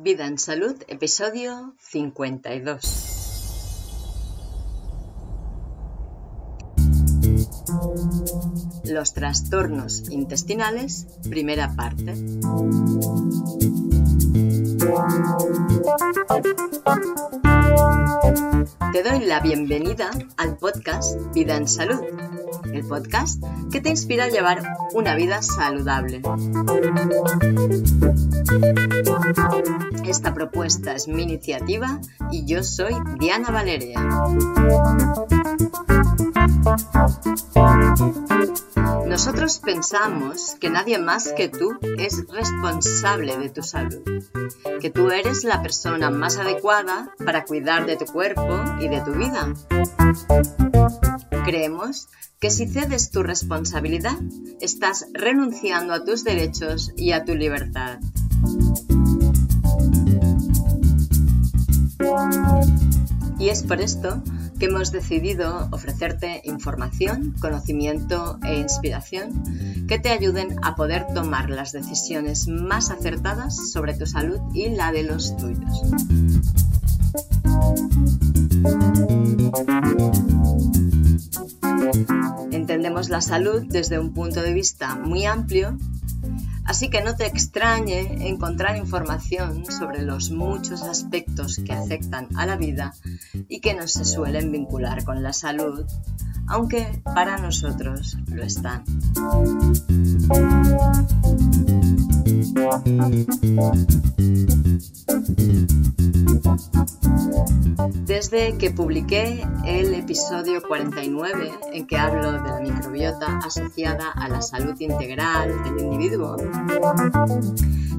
Vida en Salud, episodio 52. Los trastornos intestinales, primera parte. Te doy la bienvenida al podcast Vida en Salud, el podcast que te inspira a llevar una vida saludable. Esta propuesta es mi iniciativa y yo soy Diana Valeria. Nosotros pensamos que nadie más que tú es responsable de tu salud, que tú eres la persona más adecuada para cuidar de tu cuerpo y de tu vida. Creemos que si cedes tu responsabilidad, estás renunciando a tus derechos y a tu libertad. Y es por esto que hemos decidido ofrecerte información, conocimiento e inspiración que te ayuden a poder tomar las decisiones más acertadas sobre tu salud y la de los tuyos. Entendemos la salud desde un punto de vista muy amplio Así que no te extrañe encontrar información sobre los muchos aspectos que afectan a la vida y que no se suelen vincular con la salud, aunque para nosotros lo están. Desde que publiqué el episodio 49 en que hablo de la microbiota asociada a la salud integral del individuo,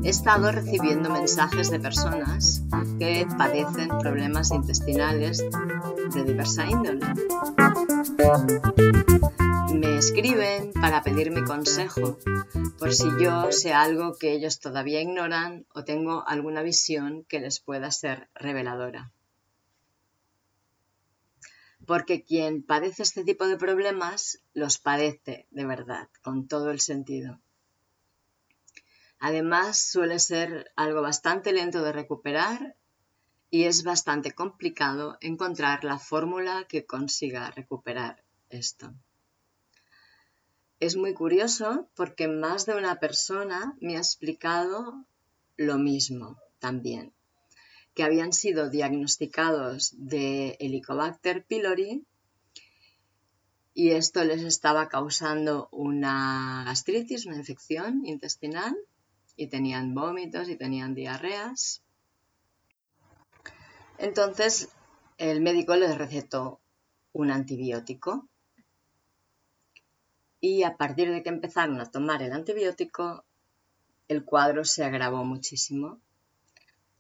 he estado recibiendo mensajes de personas que padecen problemas intestinales de diversa índole. Escriben para pedirme consejo por si yo sé algo que ellos todavía ignoran o tengo alguna visión que les pueda ser reveladora. Porque quien padece este tipo de problemas los padece de verdad, con todo el sentido. Además, suele ser algo bastante lento de recuperar y es bastante complicado encontrar la fórmula que consiga recuperar esto. Es muy curioso porque más de una persona me ha explicado lo mismo también, que habían sido diagnosticados de Helicobacter pylori y esto les estaba causando una gastritis, una infección intestinal y tenían vómitos y tenían diarreas. Entonces el médico les recetó un antibiótico y a partir de que empezaron a tomar el antibiótico, el cuadro se agravó muchísimo.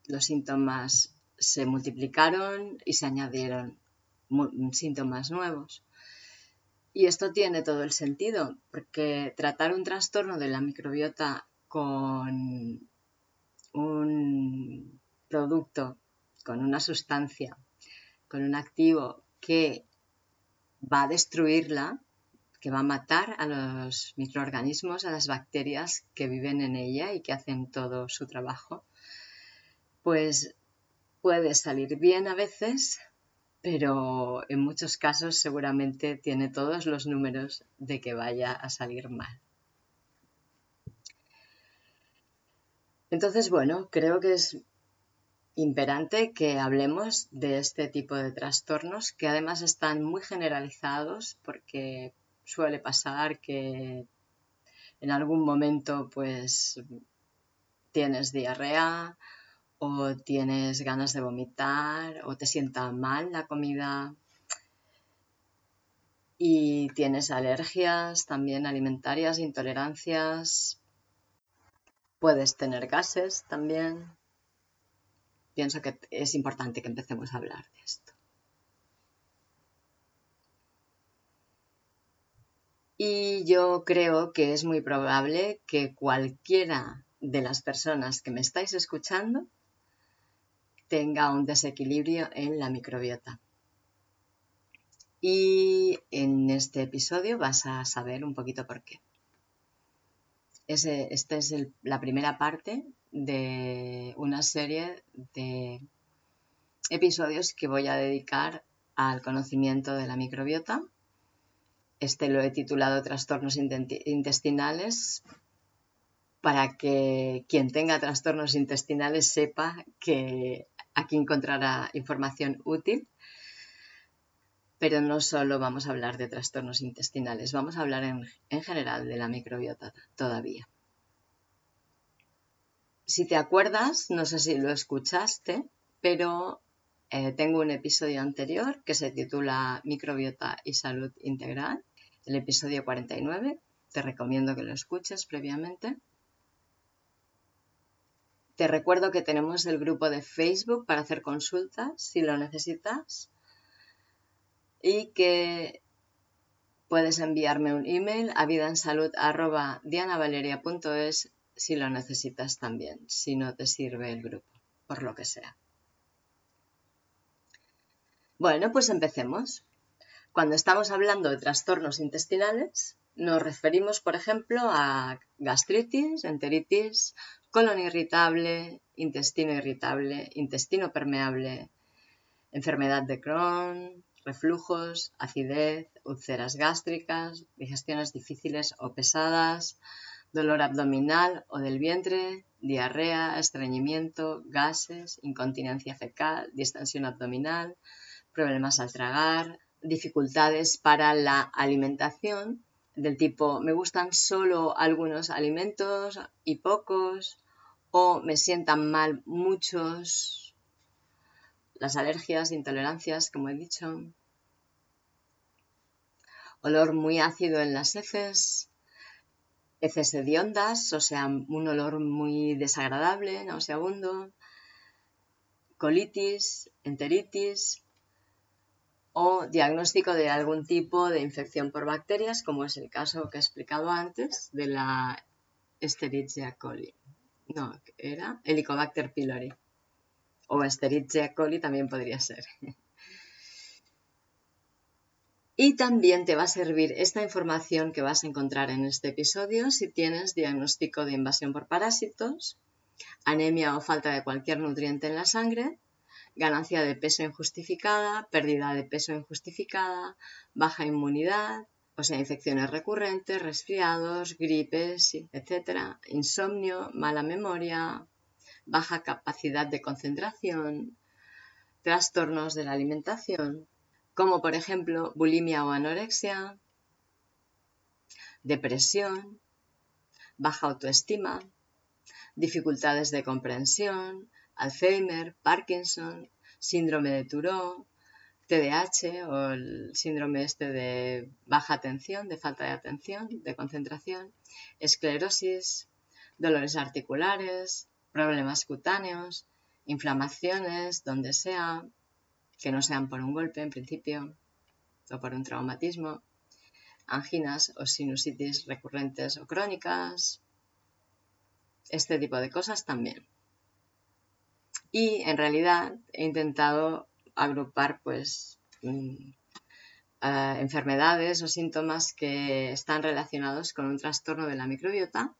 Los síntomas se multiplicaron y se añadieron síntomas nuevos. Y esto tiene todo el sentido, porque tratar un trastorno de la microbiota con un producto, con una sustancia, con un activo que va a destruirla, que va a matar a los microorganismos, a las bacterias que viven en ella y que hacen todo su trabajo, pues puede salir bien a veces, pero en muchos casos seguramente tiene todos los números de que vaya a salir mal. Entonces, bueno, creo que es imperante que hablemos de este tipo de trastornos que además están muy generalizados porque suele pasar que en algún momento pues tienes diarrea o tienes ganas de vomitar o te sienta mal la comida y tienes alergias también alimentarias, intolerancias, puedes tener gases también. Pienso que es importante que empecemos a hablar de esto. Y yo creo que es muy probable que cualquiera de las personas que me estáis escuchando tenga un desequilibrio en la microbiota. Y en este episodio vas a saber un poquito por qué. esta es la primera parte de una serie de episodios que voy a dedicar al conocimiento de la microbiota. Este lo he titulado Trastornos intestinales para que quien tenga trastornos intestinales sepa que aquí encontrará información útil. Pero no solo vamos a hablar de trastornos intestinales, vamos a hablar en, en general de la microbiota todavía. Si te acuerdas, no sé si lo escuchaste, pero eh, tengo un episodio anterior que se titula Microbiota y Salud Integral, el episodio 49. Te recomiendo que lo escuches previamente. Te recuerdo que tenemos el grupo de Facebook para hacer consultas si lo necesitas y que puedes enviarme un email a vidaensalud.dianavaleria.es si lo necesitas también, si no te sirve el grupo, por lo que sea. Bueno, pues empecemos. Cuando estamos hablando de trastornos intestinales, nos referimos, por ejemplo, a gastritis, enteritis, colon irritable, intestino irritable, intestino permeable, enfermedad de Crohn, reflujos, acidez, úlceras gástricas, digestiones difíciles o pesadas, dolor abdominal o del vientre, diarrea, estreñimiento, gases, incontinencia fecal, distensión abdominal, problemas al tragar, dificultades para la alimentación del tipo me gustan solo algunos alimentos y pocos o me sientan mal muchos, las alergias, intolerancias, como he dicho, olor muy ácido en las heces, heces hediondas, o sea, un olor muy desagradable, nauseabundo, colitis, enteritis, o diagnóstico de algún tipo de infección por bacterias, como es el caso que he explicado antes de la Escherichia coli. No, era Helicobacter pylori. O Escherichia coli también podría ser. Y también te va a servir esta información que vas a encontrar en este episodio si tienes diagnóstico de invasión por parásitos, anemia o falta de cualquier nutriente en la sangre ganancia de peso injustificada, pérdida de peso injustificada, baja inmunidad, o sea, infecciones recurrentes, resfriados, gripes, etc., insomnio, mala memoria, baja capacidad de concentración, trastornos de la alimentación, como por ejemplo bulimia o anorexia, depresión, baja autoestima, dificultades de comprensión, Alzheimer, Parkinson, síndrome de Turó, TDAH o el síndrome este de baja atención, de falta de atención, de concentración, esclerosis, dolores articulares, problemas cutáneos, inflamaciones, donde sea, que no sean por un golpe en principio o por un traumatismo, anginas o sinusitis recurrentes o crónicas, este tipo de cosas también y en realidad he intentado agrupar pues mm, enfermedades o síntomas que están relacionados con un trastorno de la microbiota,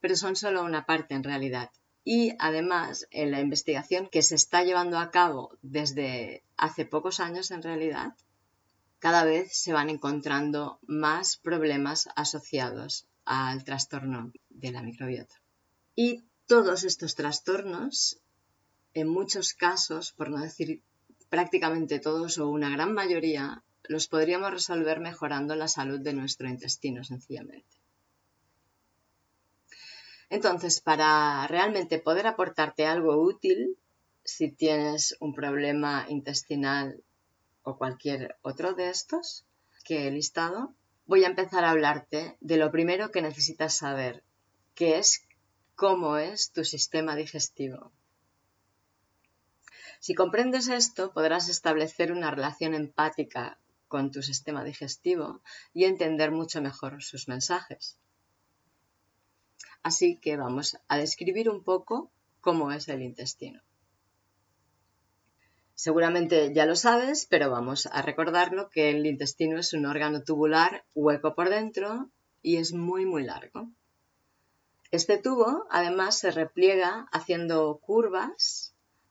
pero son solo una parte en realidad. Y además, en la investigación que se está llevando a cabo desde hace pocos años en realidad, cada vez se van encontrando más problemas asociados al trastorno de la microbiota. Y todos estos trastornos en muchos casos, por no decir prácticamente todos o una gran mayoría, los podríamos resolver mejorando la salud de nuestro intestino sencillamente. Entonces, para realmente poder aportarte algo útil, si tienes un problema intestinal o cualquier otro de estos que he listado, voy a empezar a hablarte de lo primero que necesitas saber, que es cómo es tu sistema digestivo. Si comprendes esto, podrás establecer una relación empática con tu sistema digestivo y entender mucho mejor sus mensajes. Así que vamos a describir un poco cómo es el intestino. Seguramente ya lo sabes, pero vamos a recordarlo que el intestino es un órgano tubular hueco por dentro y es muy muy largo. Este tubo además se repliega haciendo curvas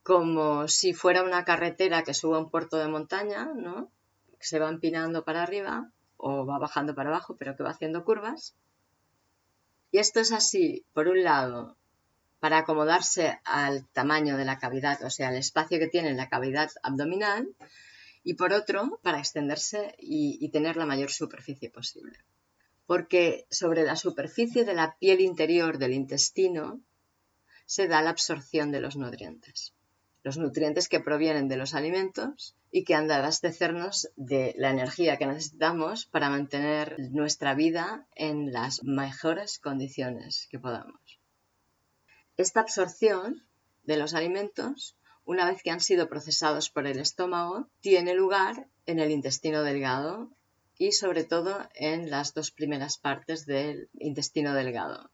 como si fuera una carretera que sube a un puerto de montaña, ¿no? Que se va empinando para arriba o va bajando para abajo, pero que va haciendo curvas. Y esto es así, por un lado, para acomodarse al tamaño de la cavidad, o sea, al espacio que tiene la cavidad abdominal, y por otro, para extenderse y, tener la mayor superficie posible. Porque sobre la superficie de la piel interior del intestino se da la absorción de los nutrientes. Los nutrientes que provienen de los alimentos y que han de abastecernos de la energía que necesitamos para mantener nuestra vida en las mejores condiciones que podamos. Esta absorción de los alimentos una vez que han sido procesados por el estómago, tiene lugar en el intestino delgado y sobre todo en las dos primeras partes del intestino delgado,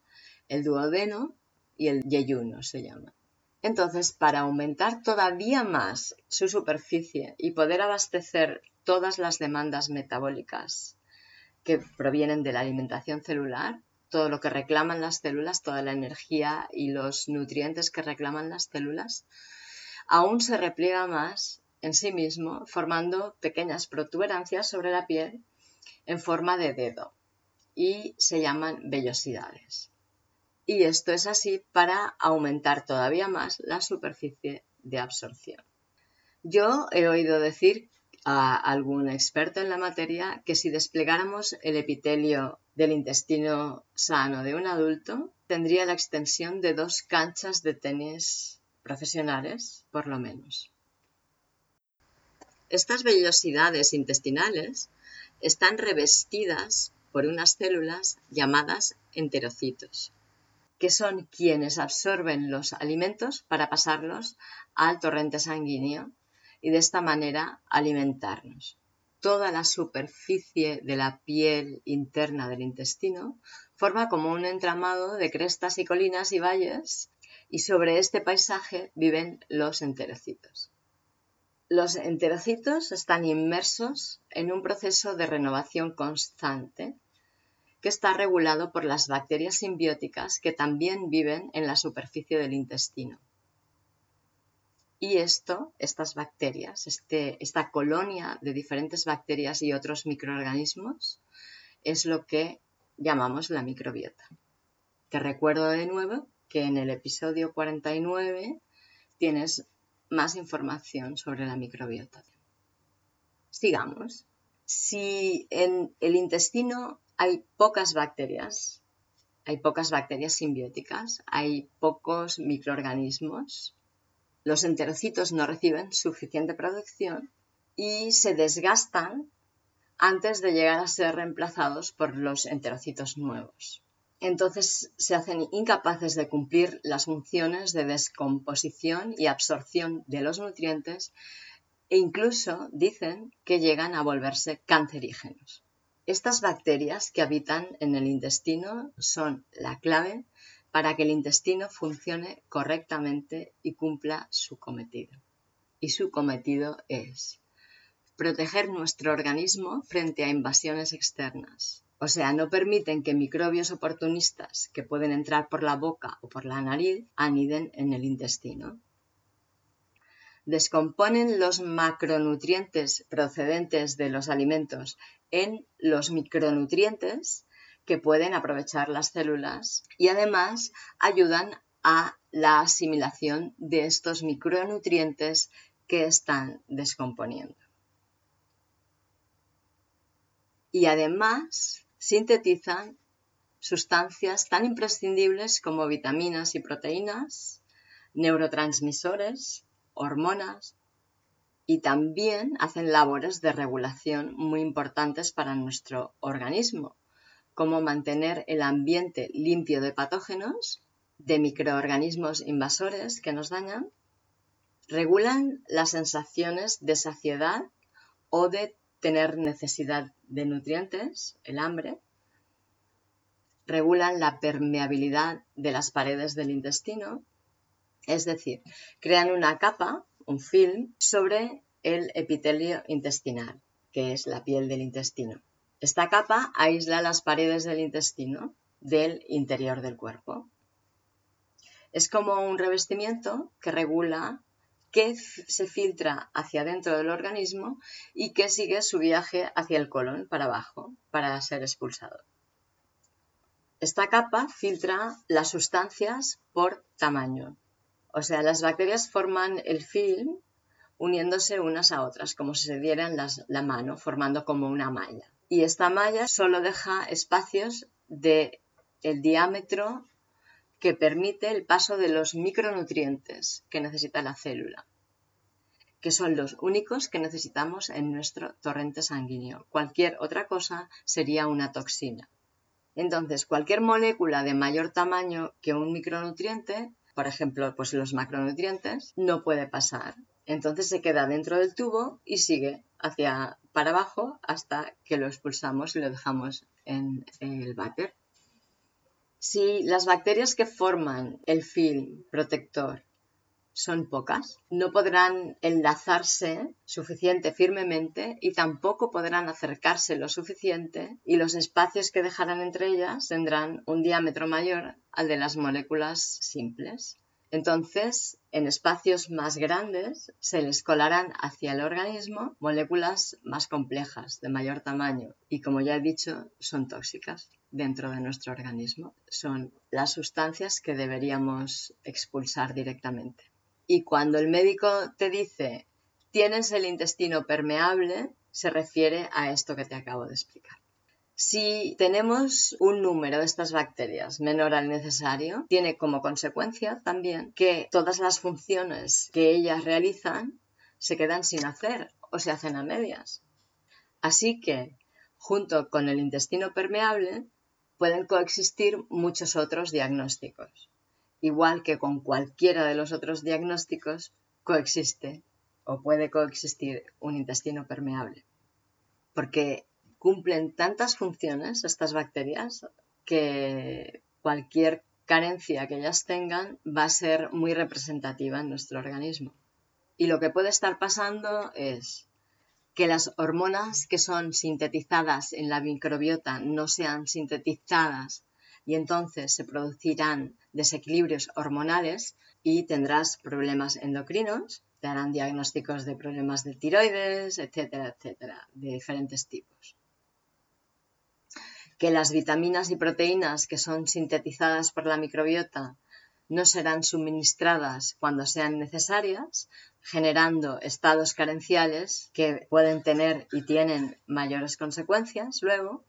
el duodeno y el yeyuno se llama. Entonces, para aumentar todavía más su superficie y poder abastecer todas las demandas metabólicas que provienen de la alimentación celular, todo lo que reclaman las células, toda la energía y los nutrientes que reclaman las células, aún se repliega más en sí mismo, formando pequeñas protuberancias sobre la piel en forma de dedo y se llaman vellosidades. Y esto es así para aumentar todavía más la superficie de absorción. Yo he oído decir a algún experto en la materia que si desplegáramos el epitelio del intestino sano de un adulto, tendría la extensión de dos canchas de tenis profesionales, por lo menos. Estas vellosidades intestinales están revestidas por unas células llamadas enterocitos, que son quienes absorben los alimentos para pasarlos al torrente sanguíneo y de esta manera alimentarnos. Toda la superficie de la piel interna del intestino forma como un entramado de crestas y colinas y valles y sobre este paisaje viven los enterocitos. Los enterocitos están inmersos en un proceso de renovación constante que está regulado por las bacterias simbióticas que también viven en la superficie del intestino. Y esto, estas bacterias, este, esta colonia de diferentes bacterias y otros microorganismos, es lo que llamamos la microbiota. Te recuerdo de nuevo que en el episodio 49 tienes más información sobre la microbiota. Sigamos. Si en el intestino hay pocas bacterias, hay pocas bacterias simbióticas, hay pocos microorganismos, los enterocitos no reciben suficiente producción y se desgastan antes de llegar a ser reemplazados por los enterocitos nuevos entonces se hacen incapaces de cumplir las funciones de descomposición y absorción de los nutrientes e incluso dicen que llegan a volverse cancerígenos. Estas bacterias que habitan en el intestino son la clave para que el intestino funcione correctamente y cumpla su cometido. Y su cometido es proteger nuestro organismo frente a invasiones externas, o sea, no permiten que microbios oportunistas que pueden entrar por la boca o por la nariz aniden en el intestino. Descomponen los macronutrientes procedentes de los alimentos en los micronutrientes que pueden aprovechar las células y además ayudan a la asimilación de estos micronutrientes que están descomponiendo. Y además sintetizan sustancias tan imprescindibles como vitaminas y proteínas, neurotransmisores, hormonas y también hacen labores de regulación muy importantes para nuestro organismo, como mantener el ambiente limpio de patógenos, de microorganismos invasores que nos dañan, regulan las sensaciones de saciedad o de tener necesidad de nutrientes, el hambre, regulan la permeabilidad de las paredes del intestino, es decir, crean una capa, un film, sobre el epitelio intestinal, que es la piel del intestino. Esta capa aísla las paredes del intestino del interior del cuerpo Es como un revestimiento que regula qué se filtra hacia dentro del organismo y qué sigue su viaje hacia el colon para abajo para ser expulsado. Esta capa filtra las sustancias por tamaño. O sea, las bacterias forman el film uniéndose unas a otras, como si se dieran la mano, formando como una malla. Y esta malla solo deja espacios de el diámetro que permite el paso de los micronutrientes que necesita la célula, que son los únicos que necesitamos en nuestro torrente sanguíneo. Cualquier otra cosa sería una toxina. Entonces, cualquier molécula de mayor tamaño que un micronutriente, por ejemplo, pues los macronutrientes, no puede pasar. Entonces se queda dentro del tubo y sigue hacia para abajo hasta que lo expulsamos y lo dejamos en el váter. Si las bacterias que forman el film protector son pocas, no podrán enlazarse suficiente firmemente y tampoco podrán acercarse lo suficiente y los espacios que dejarán entre ellas tendrán un diámetro mayor al de las moléculas simples. Entonces, en espacios más grandes se les colarán hacia el organismo moléculas más complejas, de mayor tamaño, y como ya he dicho, son tóxicas dentro de nuestro organismo. Son las sustancias que deberíamos expulsar directamente. Y cuando el médico te dice tienes el intestino permeable, se refiere a esto que te acabo de explicar. Si tenemos un número de estas bacterias menor al necesario, tiene como consecuencia también que todas las funciones que ellas realizan se quedan sin hacer o se hacen a medias. Así que, junto con el intestino permeable, pueden coexistir muchos otros diagnósticos. Igual que con cualquiera de los otros diagnósticos coexiste o puede coexistir un intestino permeable. Porque cumplen tantas funciones estas bacterias que cualquier carencia que ellas tengan va a ser muy representativa en nuestro organismo. Y lo que puede estar pasando es que las hormonas que son sintetizadas en la microbiota no sean sintetizadas y entonces se producirán desequilibrios hormonales y tendrás problemas endocrinos, te harán diagnósticos de problemas de tiroides, etcétera, etcétera, de diferentes tipos. Que las vitaminas y proteínas que son sintetizadas por la microbiota no serán suministradas cuando sean necesarias, generando estados carenciales que pueden tener y tienen mayores consecuencias luego,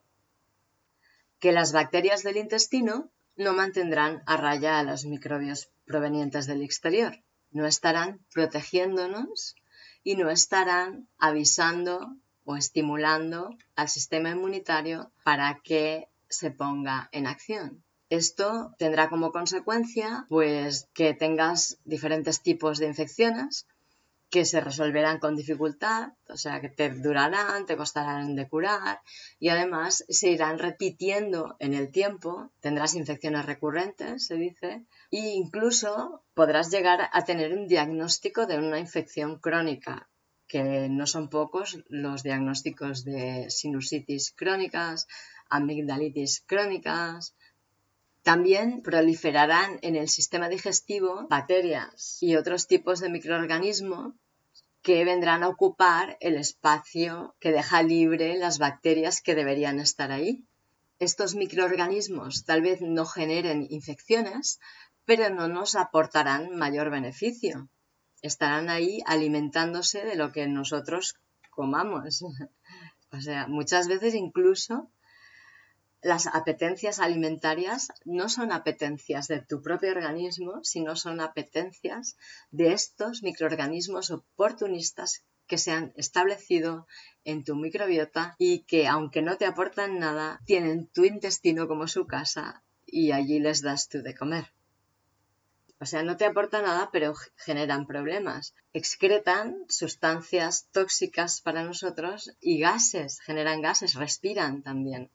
que las bacterias del intestino no mantendrán a raya a los microbios provenientes del exterior, no estarán protegiéndonos y no estarán avisando o estimulando al sistema inmunitario para que se ponga en acción. Esto tendrá como consecuencia pues que tengas diferentes tipos de infecciones que se resolverán con dificultad, o sea que te durarán, te costarán de curar y además se irán repitiendo en el tiempo, tendrás infecciones recurrentes, se dice, e incluso podrás llegar a tener un diagnóstico de una infección crónica, que no son pocos los diagnósticos de sinusitis crónicas, amigdalitis crónicas. También proliferarán en el sistema digestivo bacterias y otros tipos de microorganismos que vendrán a ocupar el espacio que deja libre las bacterias que deberían estar ahí. Estos microorganismos tal vez no generen infecciones, pero no nos aportarán mayor beneficio estarán ahí alimentándose de lo que nosotros comamos. O sea, muchas veces incluso las apetencias alimentarias no son apetencias de tu propio organismo, sino son apetencias de estos microorganismos oportunistas que se han establecido en tu microbiota y que, aunque no te aportan nada, tienen tu intestino como su casa y allí les das tú de comer. O sea, no te aporta nada, pero generan problemas. Excretan sustancias tóxicas para nosotros y gases, generan gases, respiran también.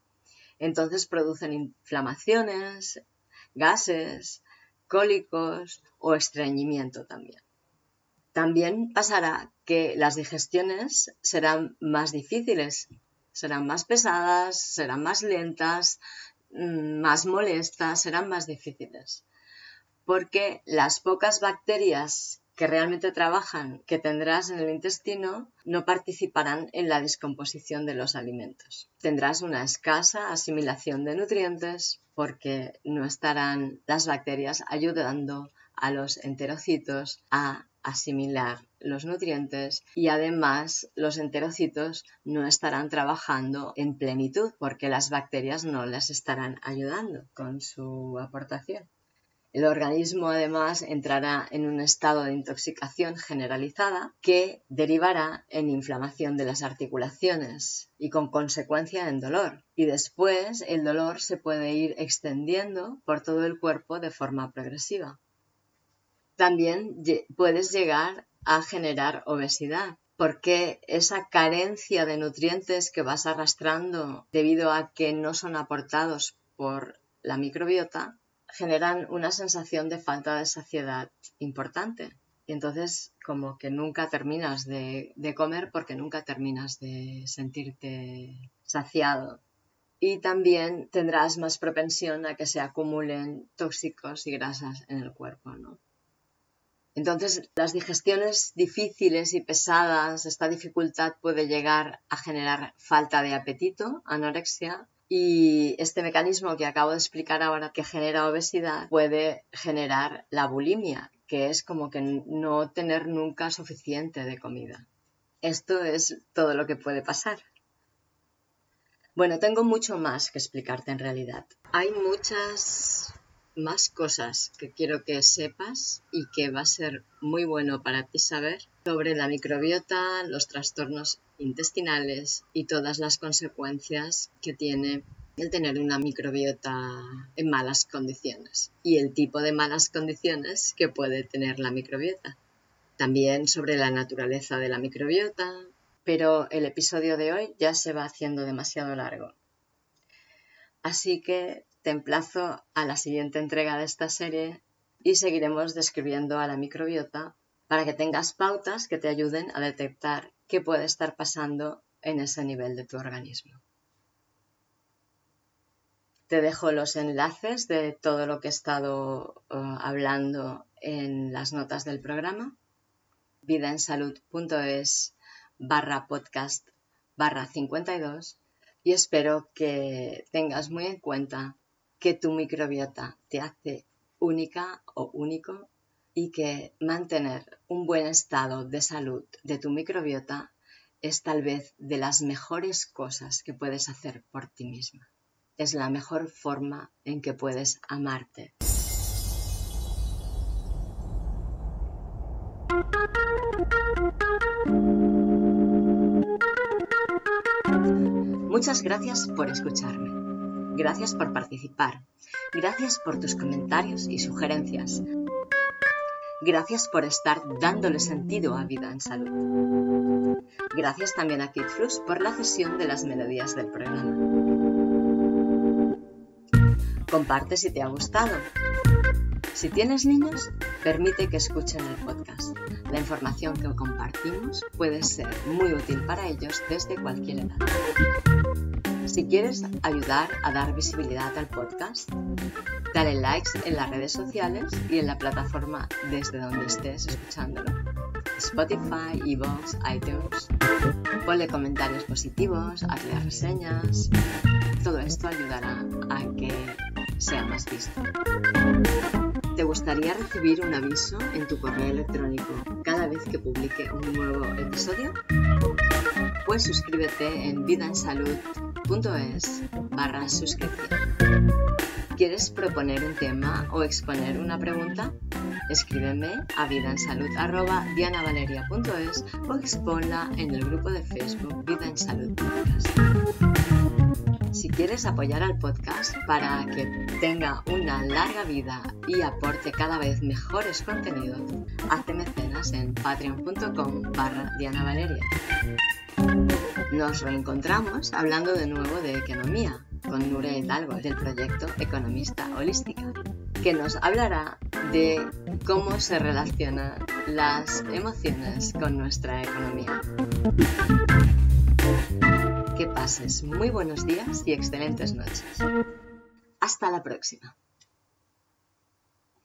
Entonces producen inflamaciones, gases, cólicos o estreñimiento también. También pasará que las digestiones serán más difíciles, serán más pesadas, serán más lentas, mm, más molestas, serán más difíciles porque las pocas bacterias que realmente trabajan que tendrás en el intestino no participarán en la descomposición de los alimentos. Tendrás una escasa asimilación de nutrientes porque no estarán las bacterias ayudando a los enterocitos a asimilar los nutrientes y además los enterocitos no estarán trabajando en plenitud porque las bacterias no les estarán ayudando con su aportación. El organismo además entrará en un estado de intoxicación generalizada que derivará en inflamación de las articulaciones y con consecuencia en dolor. Y después el dolor se puede ir extendiendo por todo el cuerpo de forma progresiva. También puedes llegar a generar obesidad porque esa carencia de nutrientes que vas arrastrando debido a que no son aportados por la microbiota generan una sensación de falta de saciedad importante. Y entonces como que nunca terminas de, comer porque nunca terminas de sentirte saciado. Y también tendrás más propensión a que se acumulen tóxicos y grasas en el cuerpo, ¿no? Entonces, las digestiones difíciles y pesadas, esta dificultad puede llegar a generar falta de apetito, anorexia, y este mecanismo que acabo de explicar ahora que genera obesidad puede generar la bulimia, que es como que no tener nunca suficiente de comida. Esto es todo lo que puede pasar. Bueno, tengo mucho más que explicarte en realidad. Hay muchas más cosas que quiero que sepas y que va a ser muy bueno para ti saber sobre la microbiota, los trastornos intestinales y todas las consecuencias que tiene el tener una microbiota en malas condiciones y el tipo de malas condiciones que puede tener la microbiota. También sobre la naturaleza de la microbiota, pero el episodio de hoy ya se va haciendo demasiado largo. Así que te emplazo a la siguiente entrega de esta serie y seguiremos describiendo a la microbiota para que tengas pautas que te ayuden a detectar qué puede estar pasando en ese nivel de tu organismo. Te dejo los enlaces de todo lo que he estado eh, hablando en las notas del programa, vidaensalud.es barra podcast barra 52 y espero que tengas muy en cuenta que tu microbiota te hace única o único y que mantener un buen estado de salud de tu microbiota es tal vez de las mejores cosas que puedes hacer por ti misma. Es la mejor forma en que puedes amarte. Muchas gracias por escucharme. Gracias por participar. Gracias por tus comentarios y sugerencias. Gracias por estar dándole sentido a Vida en Salud. Gracias también a KidFlux por la cesión de las melodías del programa. Comparte si te ha gustado. Si tienes niños, permite que escuchen el podcast. La información que compartimos puede ser muy útil para ellos desde cualquier edad. Si quieres ayudar a dar visibilidad al podcast, dale likes en las redes sociales y en la plataforma desde donde estés escuchándolo. Spotify, Evox, iTunes. Ponle comentarios positivos, hazle reseñas. Todo esto ayudará a que sea más visto. ¿Te gustaría recibir un aviso en tu correo electrónico cada vez que publique un nuevo episodio? Pues suscríbete en vidaensalud.es barra suscripción. ¿Quieres proponer un tema o exponer una pregunta? Escríbeme a vidaensalud.dianavaleria.es o exponla en el grupo de Facebook Vida en Salud Si quieres apoyar al podcast para que tenga una larga vida y aporte cada vez mejores contenidos, hazte mecenas en patreon.com barra dianavaleria. Nos reencontramos hablando de nuevo de economía con Nure Hidalgo del proyecto Economista Holística, que nos hablará de cómo se relacionan las emociones con nuestra economía. Que pases muy buenos días y excelentes noches. Hasta la próxima.